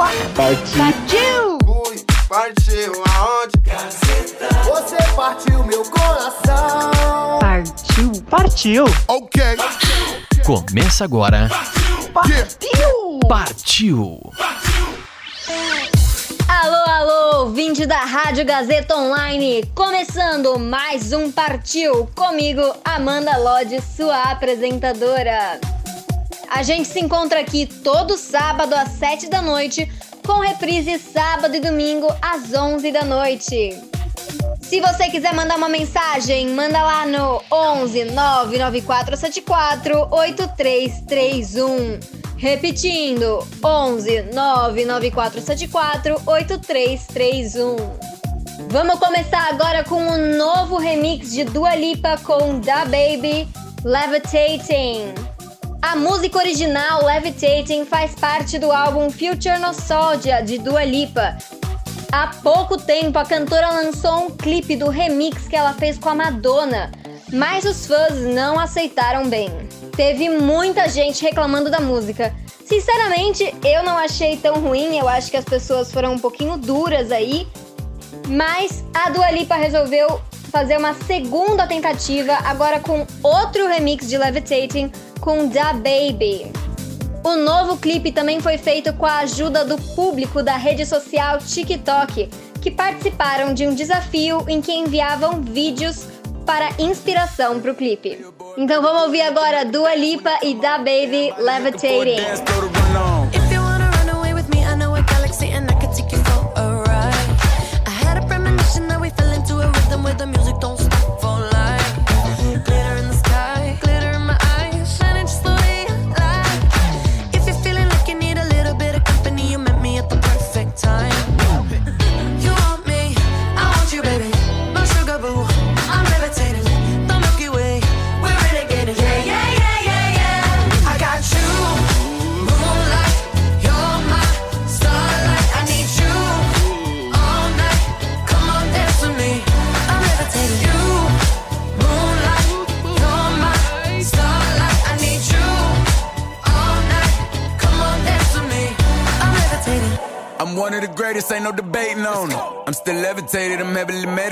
Partiu! Fui, partiu aonde? Você partiu meu coração. Partiu! Partiu! Ok. Começa agora. Partiu! Partiu! Alô, alô, ouvinte da Rádio Gazeta Online, começando mais um Partiu comigo, Amanda Lodge, sua apresentadora. A gente se encontra aqui todo sábado às 7 da noite, com reprise sábado e domingo às 11 da noite. Se você quiser mandar uma mensagem, manda lá no 11 99474 8331. Repetindo, 11 99474 8331. Vamos começar agora com um novo remix de Dua Lipa com Da Baby Levitating. A música original Levitating faz parte do álbum Future Nostalgia de Dua Lipa. Há pouco tempo a cantora lançou um clipe do remix que ela fez com a Madonna, mas os fãs não aceitaram bem. Teve muita gente reclamando da música. Sinceramente, eu não achei tão ruim, eu acho que as pessoas foram um pouquinho duras aí, mas a Dua Lipa resolveu fazer uma segunda tentativa, agora com outro remix de Levitating com Da Baby. O novo clipe também foi feito com a ajuda do público da rede social TikTok, que participaram de um desafio em que enviavam vídeos para inspiração para o clipe. Então vamos ouvir agora Dua Lipa e Da Baby Levitating.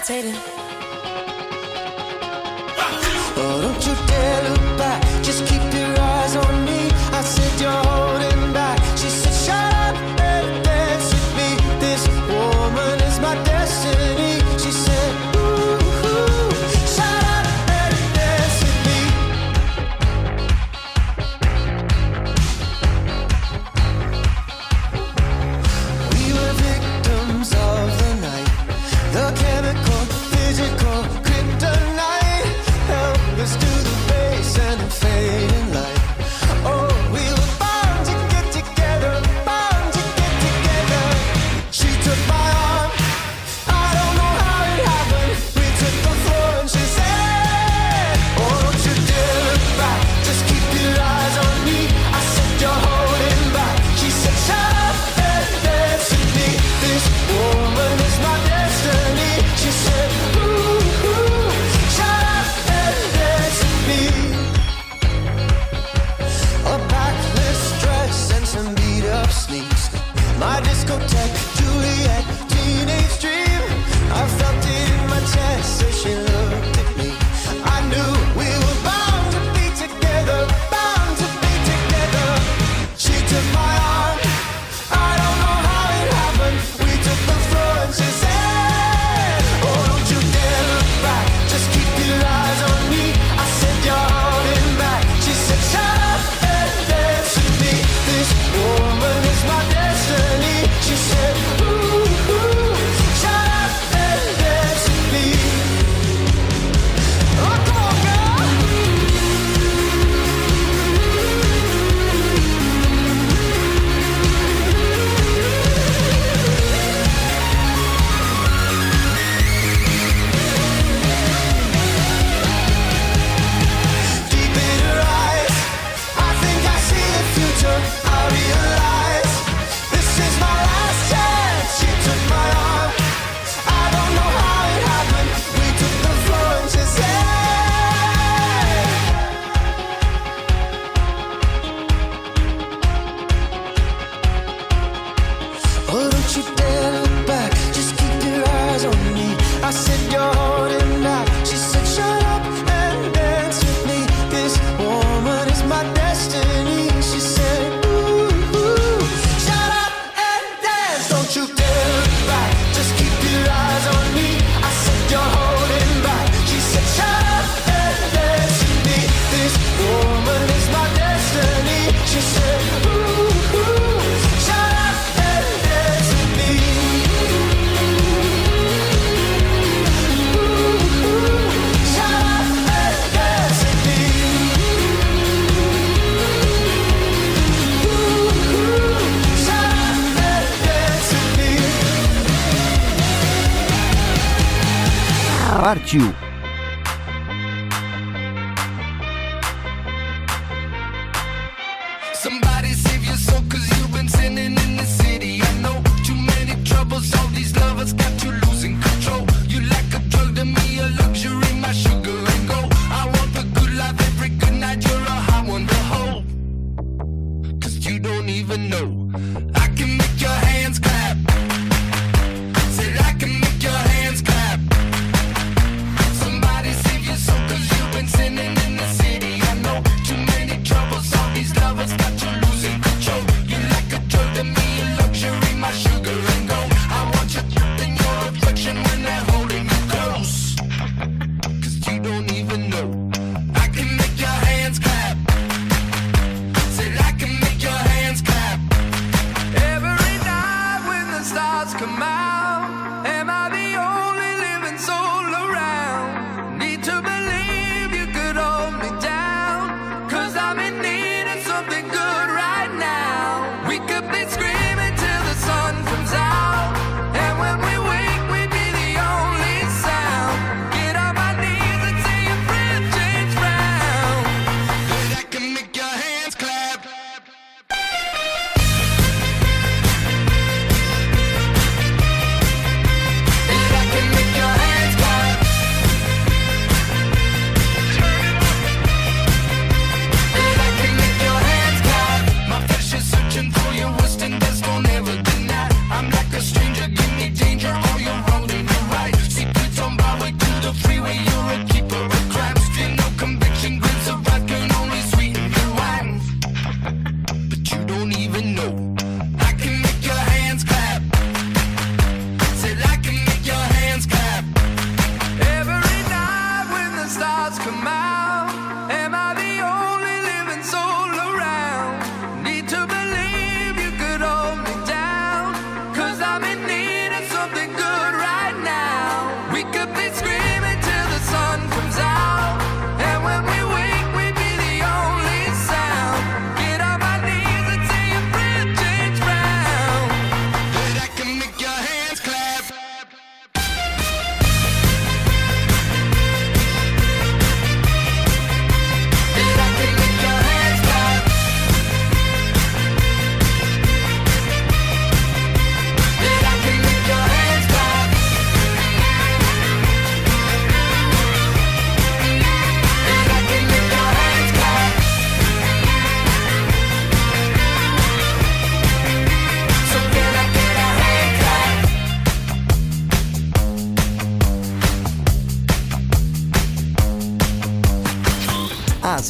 meditating. Oh, don't you dare look back. Just keep Somebody save your you've been sinning in city. I know too many troubles, all these lovers got you losing control. You like a drug to me, a luxury, my sugar and gold. I want the good life every good night, you're a one to. Cause you don't even know.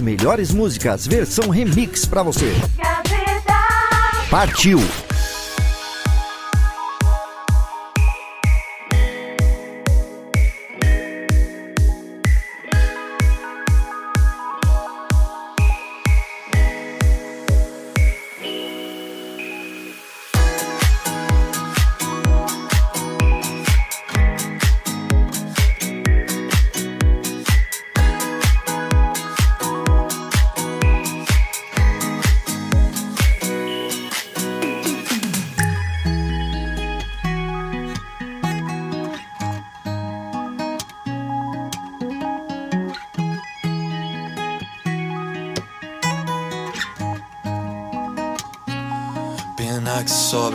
Melhores músicas, versão remix pra você. Partiu!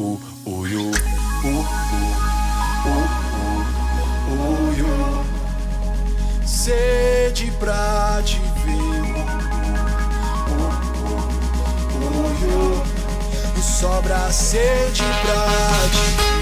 Uh. Sede pra te ver. Uh. Sobra sede pra te ver.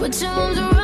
Put your arms around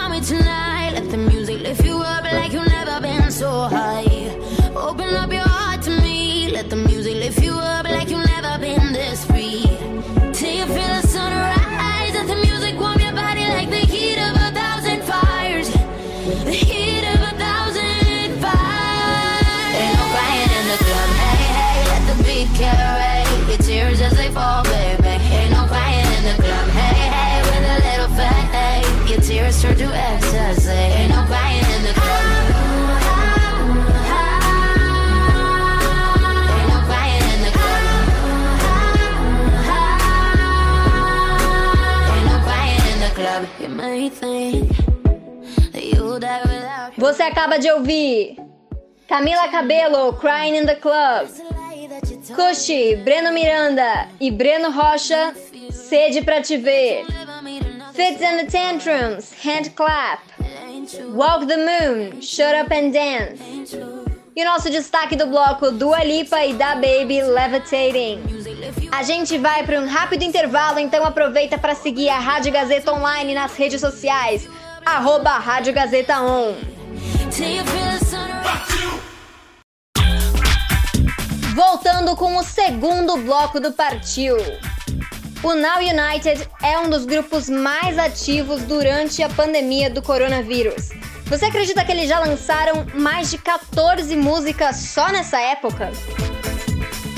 acaba de ouvir Camila Cabello, Crying in the Club. Cushi, Breno Miranda e Breno Rocha, Sede pra te ver. Fits and the Tantrums, Hand Clap. Walk the Moon, Shut Up and Dance. E o nosso destaque do bloco Dua Lipa e Da Baby Levitating. A gente vai para um rápido intervalo, então aproveita para seguir a Rádio Gazeta Online nas redes sociais. Arroba Rádio Gazeta On. Voltando com o segundo bloco do Partiu. O Now United é um dos grupos mais ativos durante a pandemia do coronavírus. Você acredita que eles já lançaram mais de 14 músicas só nessa época?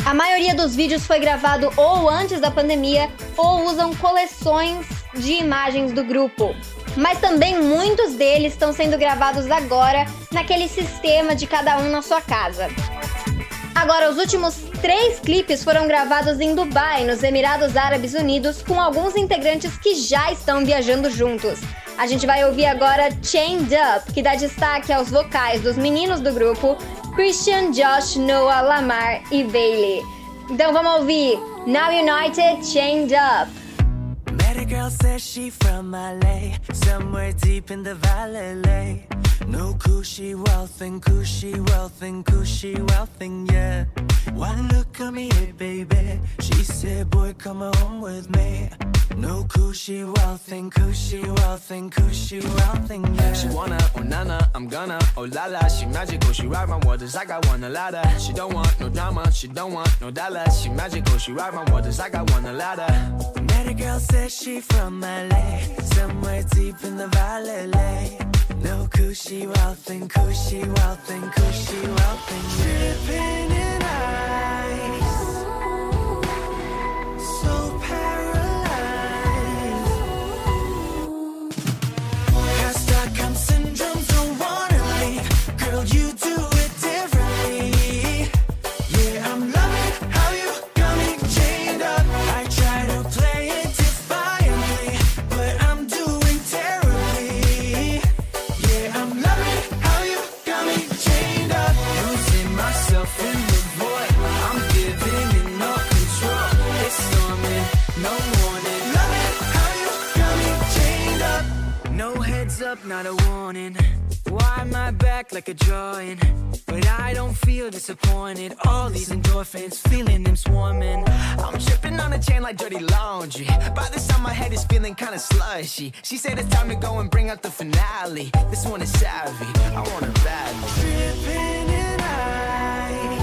A maioria dos vídeos foi gravado ou antes da pandemia ou usam coleções de imagens do grupo. Mas também muitos deles estão sendo gravados agora naquele sistema de cada um na sua casa. Agora, os últimos três clipes foram gravados em Dubai, nos Emirados Árabes Unidos, com alguns integrantes que já estão viajando juntos. A gente vai ouvir agora Chained Up, que dá destaque aos vocais dos meninos do grupo, Christian, Josh, Noah, Lamar e Bailey. Então vamos ouvir Now United Chained Up. Met a girl says she from LA, somewhere deep in the valley. No cushy wealth and cushy wealth and cushy wealth and yeah. One look at me, hey baby. She said, boy, come home with me. No cushy wealth and cushy wealth and cushy wealth and yeah. She wanna, oh nana, I'm gonna, oh la la, she magical, she ride my waters like I want a ladder. She don't want no drama, she don't want no dollars. She magical, she ride my waters like I want a ladder. Met a girl says she from LA, somewhere deep in the valley. No cushy wealth and cushy wealth and cushy wealth and dripping in ice. So paralyzed. Got Stockholm syndrome, don't wanna leave. Girl, you do not a warning. Why my back like a drawing? But I don't feel disappointed. All these endorphins, feeling them swarming. I'm tripping on a chain like dirty laundry. By this time, my head is feeling kinda slushy. She said it's time to go and bring out the finale. This one is savvy, I her badly. Dripping in ice.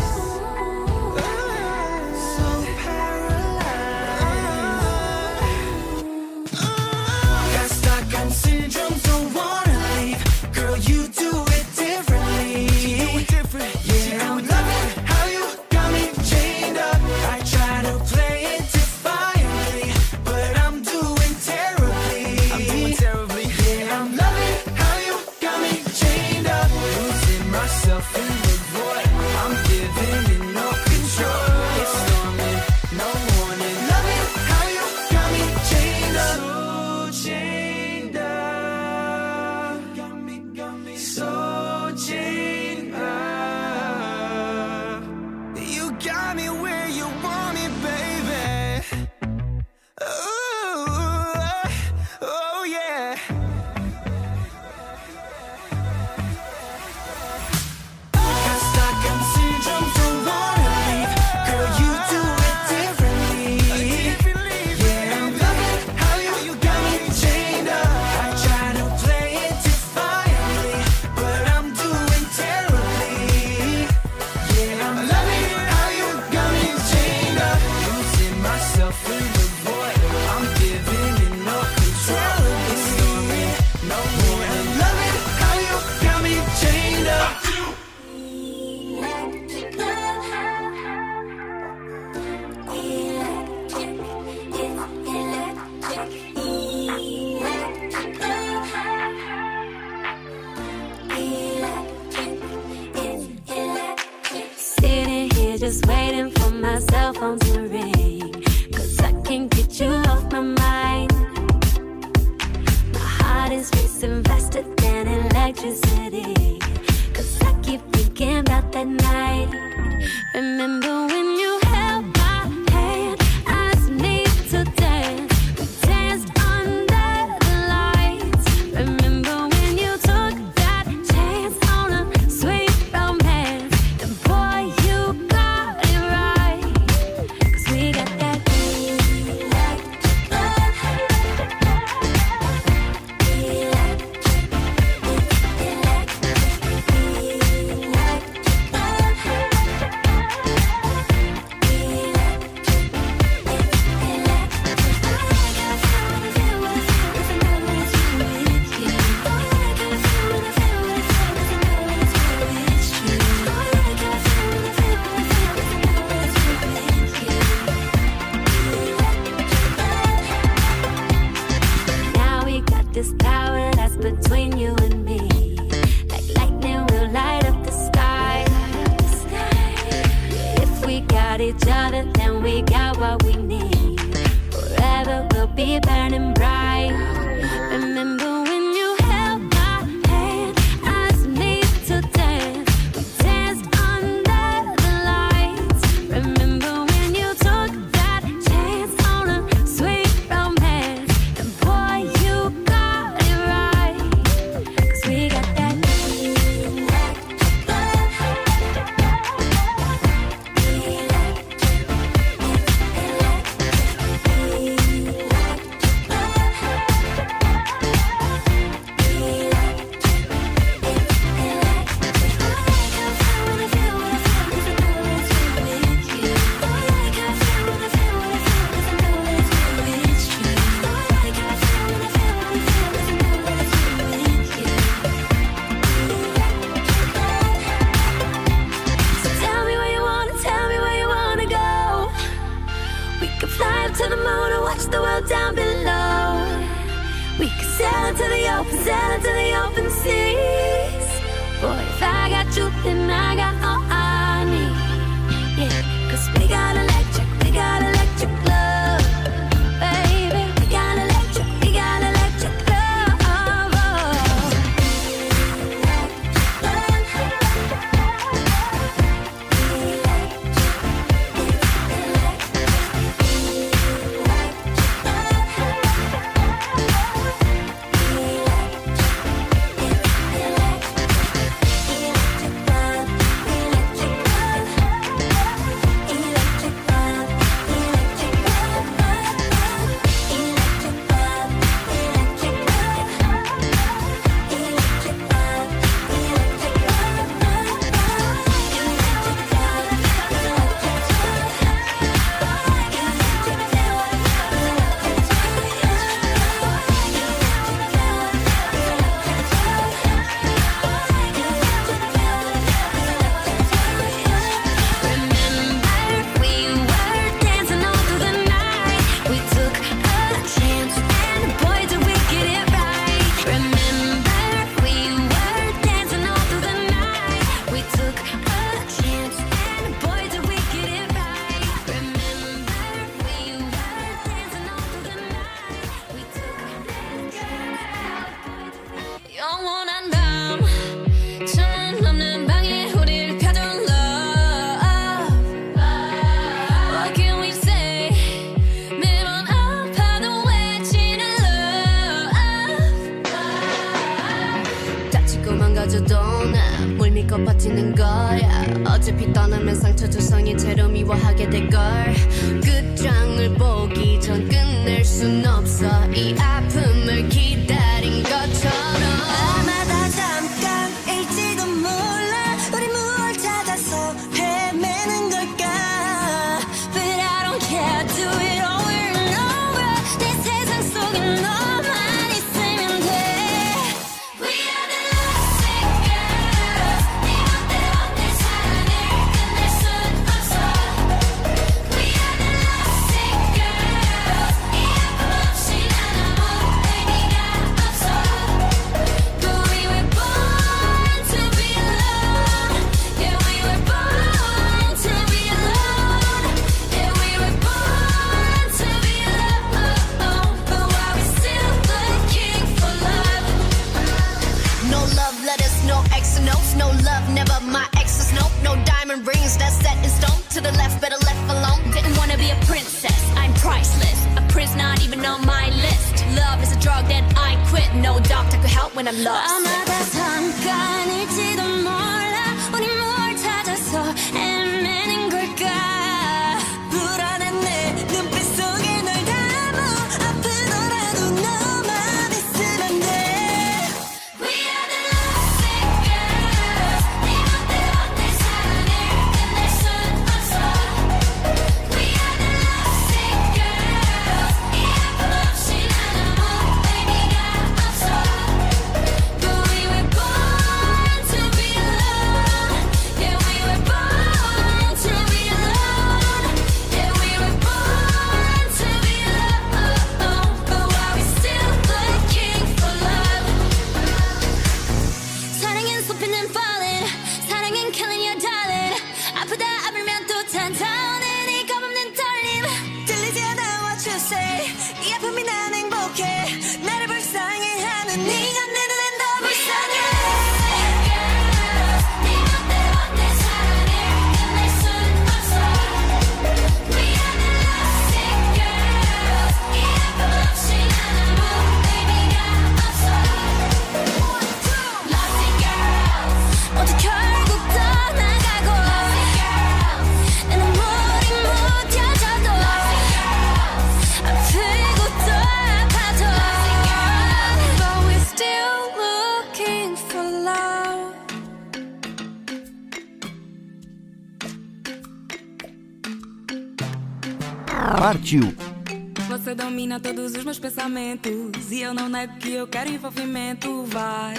meus pensamentos. E eu não nego que eu quero envolvimento, vai.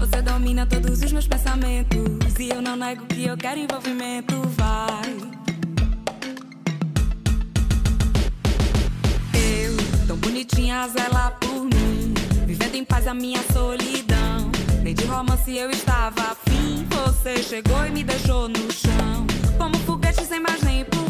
Você domina todos os meus pensamentos. E eu não nego que eu quero envolvimento, vai. Eu, tão bonitinha, zela por mim. Vivendo em paz a minha solidão. Nem de romance eu estava afim. Você chegou e me deixou no chão. Como foguete sem mais nem por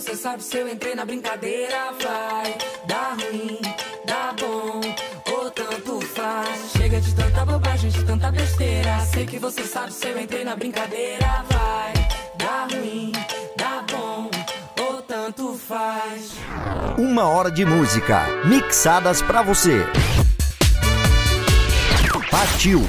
você sabe se eu entrei na brincadeira. Vai, dar ruim, dá bom, ou tanto faz. Chega de tanta bobagem, de tanta besteira. Sei que você sabe se eu entrei na brincadeira. Vai, dar ruim, dá bom, ou tanto faz. Uma hora de música, mixadas pra você. Partiu!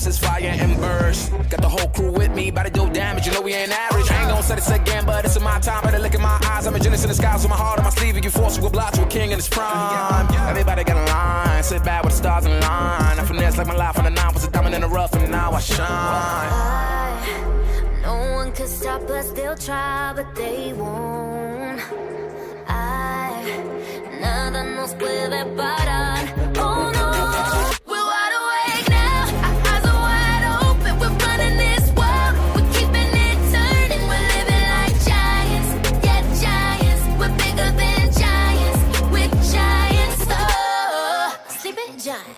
Synapses, fire and burst. Got the whole crew with me, about to do damage. You know we ain't average. I ain't gonna say this again, but it's in my time. Better look in my eyes. I'm a genius in the skies with my heart on my sleeve. If you force to oblige to a king in his prime. Everybody got a line. Sit back with the stars in line. I finesse like my life on the nine was a diamond in the rough, and now I shine. No one could stop us, they'll try, but they won't. I, nada nos puede parar.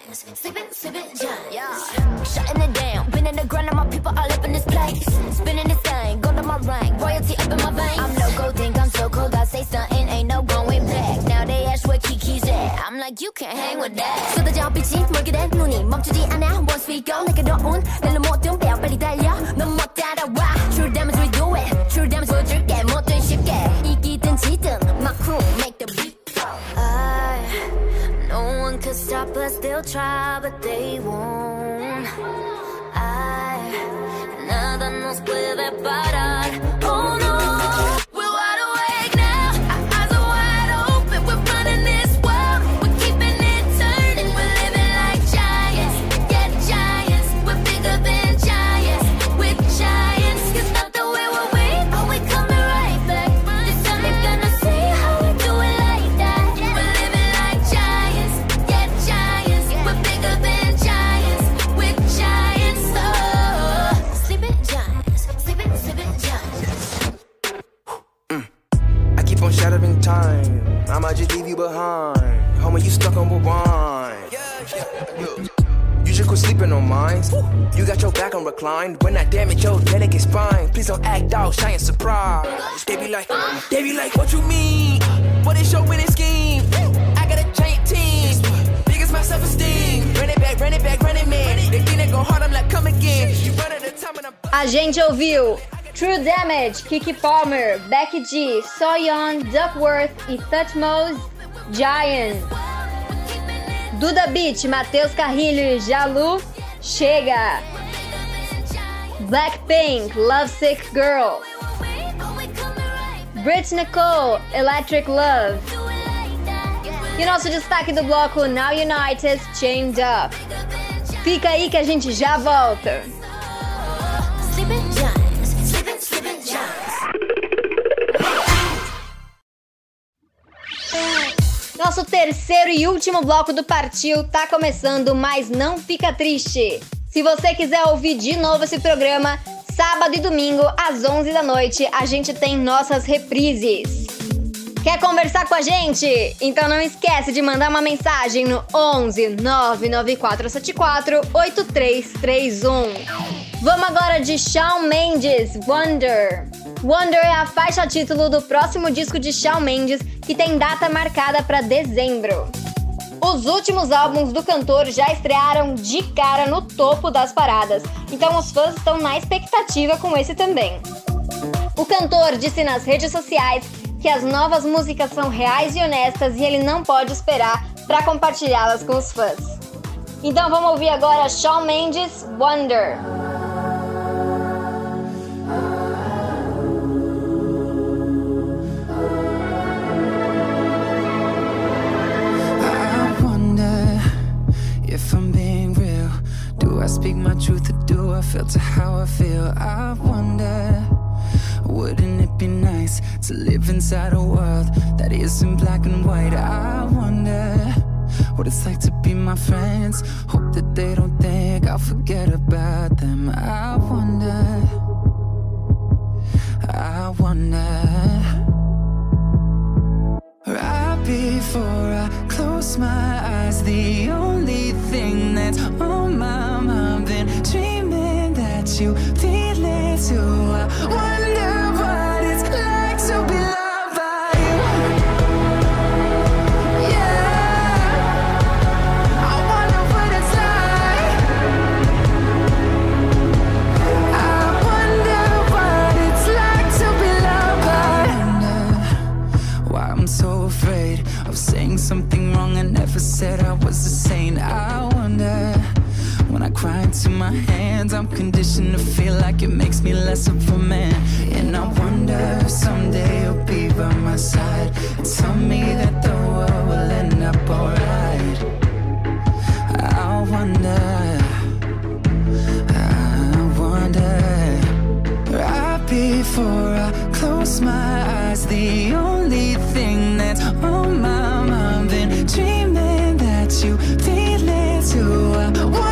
sleeping giants, sleeping, sleeping giants. Yeah, shutting it down. Been in the ground, and my people all up in this place. Spinning this thing, go to my rank, royalty up in my veins. I'm loco, think I'm so cold. I say something, ain't no going back. Now they ask where Kiki's at. I'm like, you can't hang with that. 쏟아져 빛이 멀게 된 눈이 멈추지 않아. Once we go, 내게 더운 날로 모 They'll try, but they won't. I, nada nos puede parar. Oh you behind. Homie, you stuck on rewind. You just quit sleeping on mine. You got your back on recline. When I damage your delicate spine, please don't act out, shy and surprise. They be like, they be like, what you mean? What is your winning scheme? I got a giant team. Biggest my self esteem. Run it back, run it back, run it, man. They think they go hard, I'm like, come again. You run at a time and I'm A gente ouviu True Damage, Kiki Palmer, Becky G, Soyeon, Duckworth e Thutmose, Giant. Duda Beat, Matheus Carrilho Jalu, Chega. Blackpink, Lovesick Girl. Brit Nicole, Electric Love. E nosso destaque do bloco Now United, Chained Up. Fica aí que a gente já volta. Nosso terceiro e último bloco do Partiu tá começando, mas não fica triste. Se você quiser ouvir de novo esse programa, sábado e domingo às 11 da noite, a gente tem nossas reprises. Quer conversar com a gente? Então não esquece de mandar uma mensagem no 11 99474 8331. Vamos agora de Shawn Mendes, Wonder. Wonder é a faixa título do próximo disco de Shawn Mendes, que tem data marcada para dezembro. Os últimos álbuns do cantor já estrearam de cara no topo das paradas, então os fãs estão na expectativa com esse também. O cantor disse nas redes sociais que as novas músicas são reais e honestas e ele não pode esperar para compartilhá-las com os fãs. Então vamos ouvir agora Shawn Mendes, Wonder. If I'm being real. Do I speak my truth or do I filter how I feel? I wonder, wouldn't it be nice to live inside a world that isn't black and white? I wonder what it's like to be my friends. Hope that they don't think I'll forget about them. I wonder, I wonder. Right before I close my eyes, the only thing that's on my mind, been dreaming that you feel it too. I wonder never said I was a saint. I wonder. When I cry into my hands, I'm conditioned to feel like it makes me less of a man. And I wonder if someday you'll be by my side. Tell me that the world will end up alright. I wonder. I wonder. Right before I close my eyes, the only thing that's on you feel it too.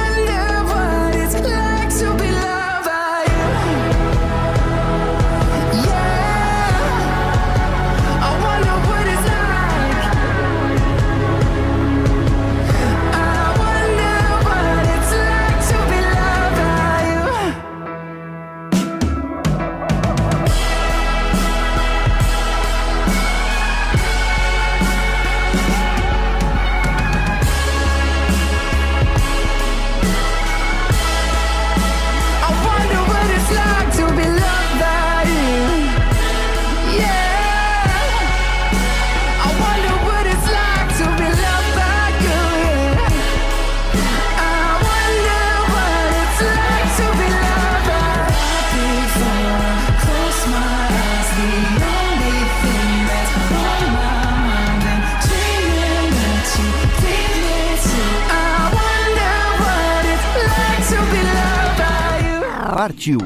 Partiu.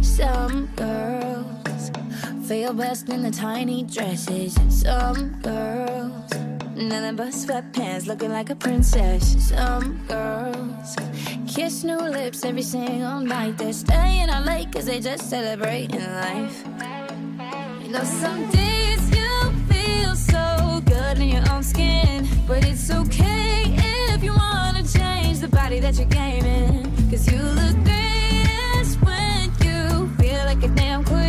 Some girls feel best in the tiny dresses. Some girls, nothing but sweatpants, looking like a princess. Some girls kiss new lips every single night. They're staying out late cause they just celebrating life. You know, some days you feel so in your own skin, but it's okay if you wanna change the body that you're gaming. Cause you look greatest when you feel like a damn queen.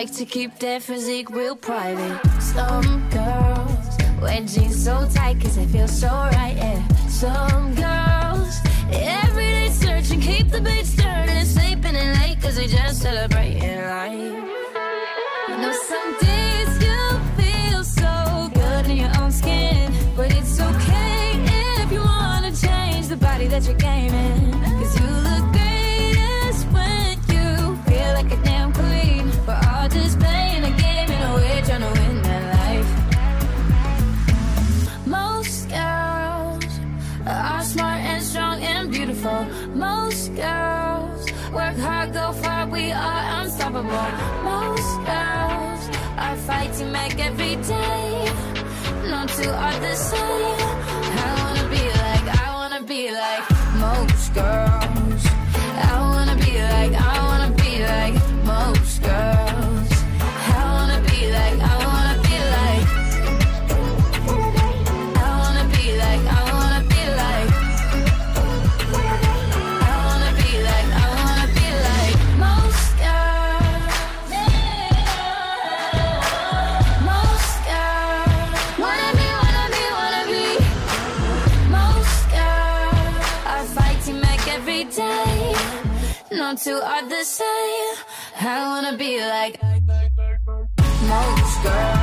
Like to keep their physique real private. Some girls wear jeans so tight cause they feel so right, yeah. Some girls every day searching, keep the beats turning, sleeping in late cause they just celebrating life. You know, some back every day. No two are the same. I wanna be like, I wanna be like most girls. No two are the same. I wanna be like most girls.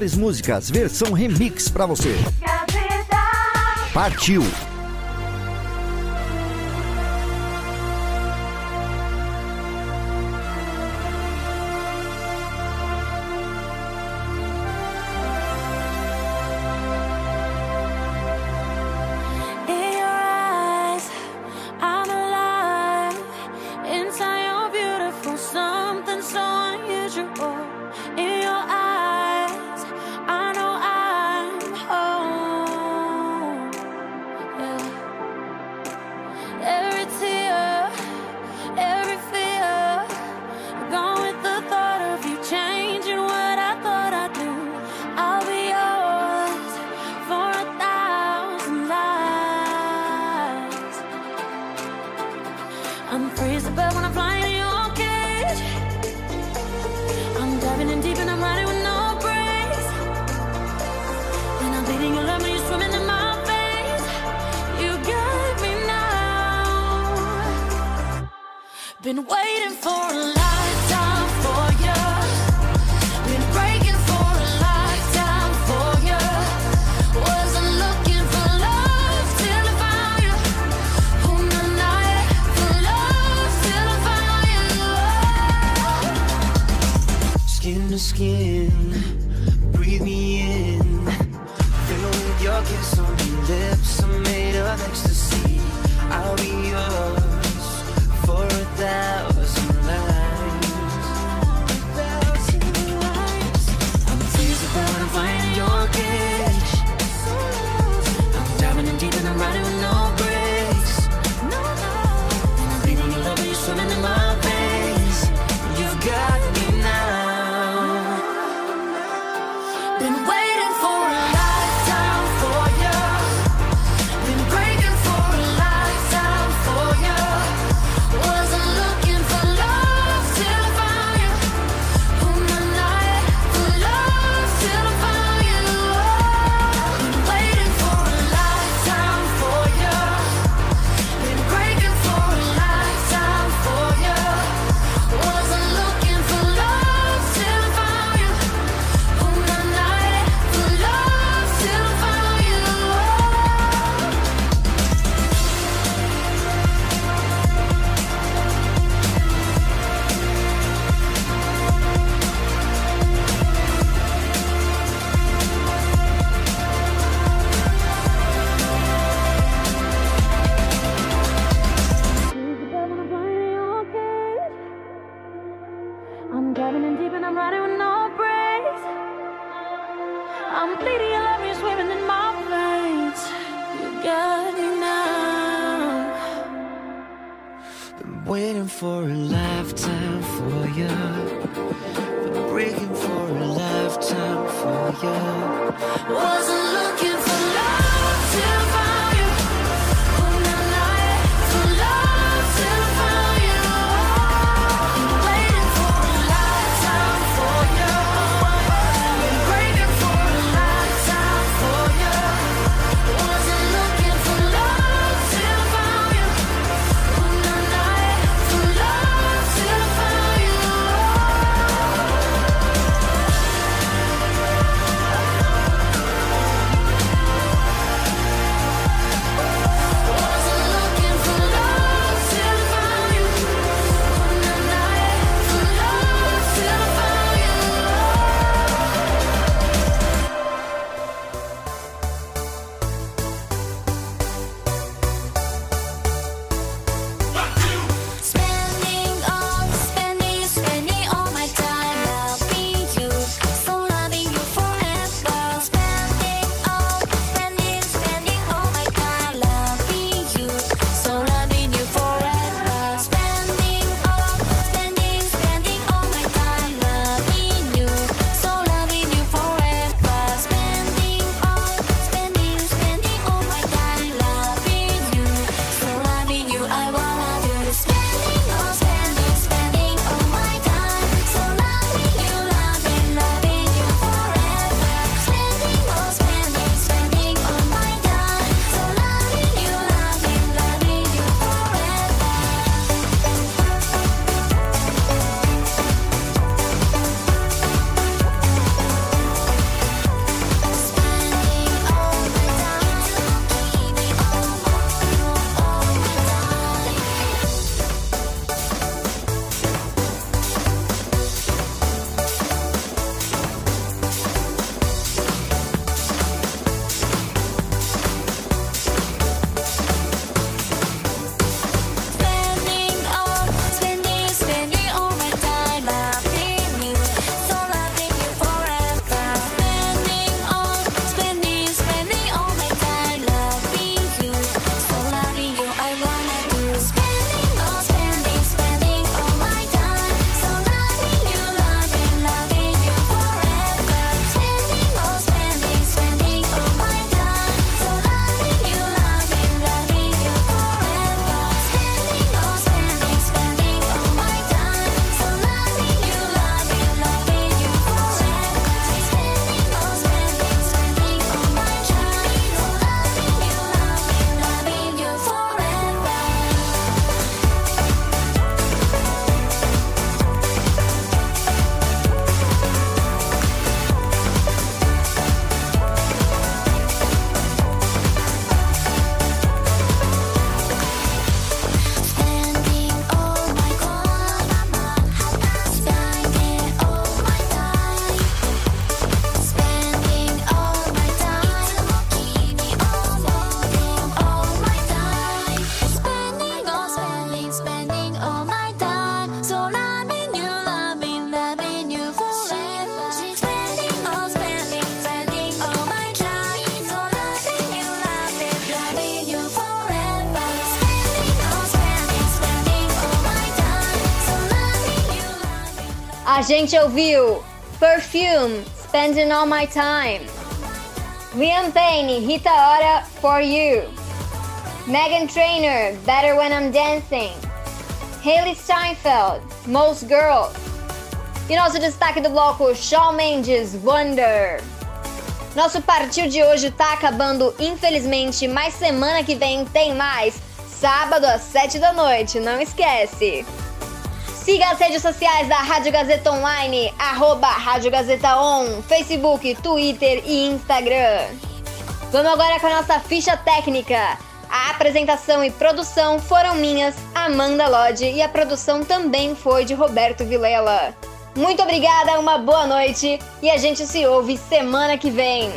Melhores músicas, versão remix pra você. Partiu! Driving in deep and I'm riding with no brakes. I'm bleeding, your love is swimming in my veins. You got me now. Been waiting for a lifetime for you. Been breaking for a lifetime for you. Wasn't looking gente ouviu Perfume, Spending All My Time. Liam Payne, Rita Ora, For You. Megan Trainor, Better When I'm Dancing. Hailey Steinfeld, Most Girls. E nosso destaque do bloco, Shawn Mendes, Wonder. Nosso partiu de hoje tá acabando, infelizmente, mas semana que vem tem mais. Sábado às 7 da noite, não esquece. Siga as redes sociais da Rádio Gazeta Online, arroba Rádio Gazeta On, Facebook, Twitter e Instagram. Vamos agora com a nossa ficha técnica. A apresentação e produção foram minhas, Amanda Lodge, e a produção também foi de Roberto Vilela. Muito obrigada, uma boa noite e a gente se ouve semana que vem.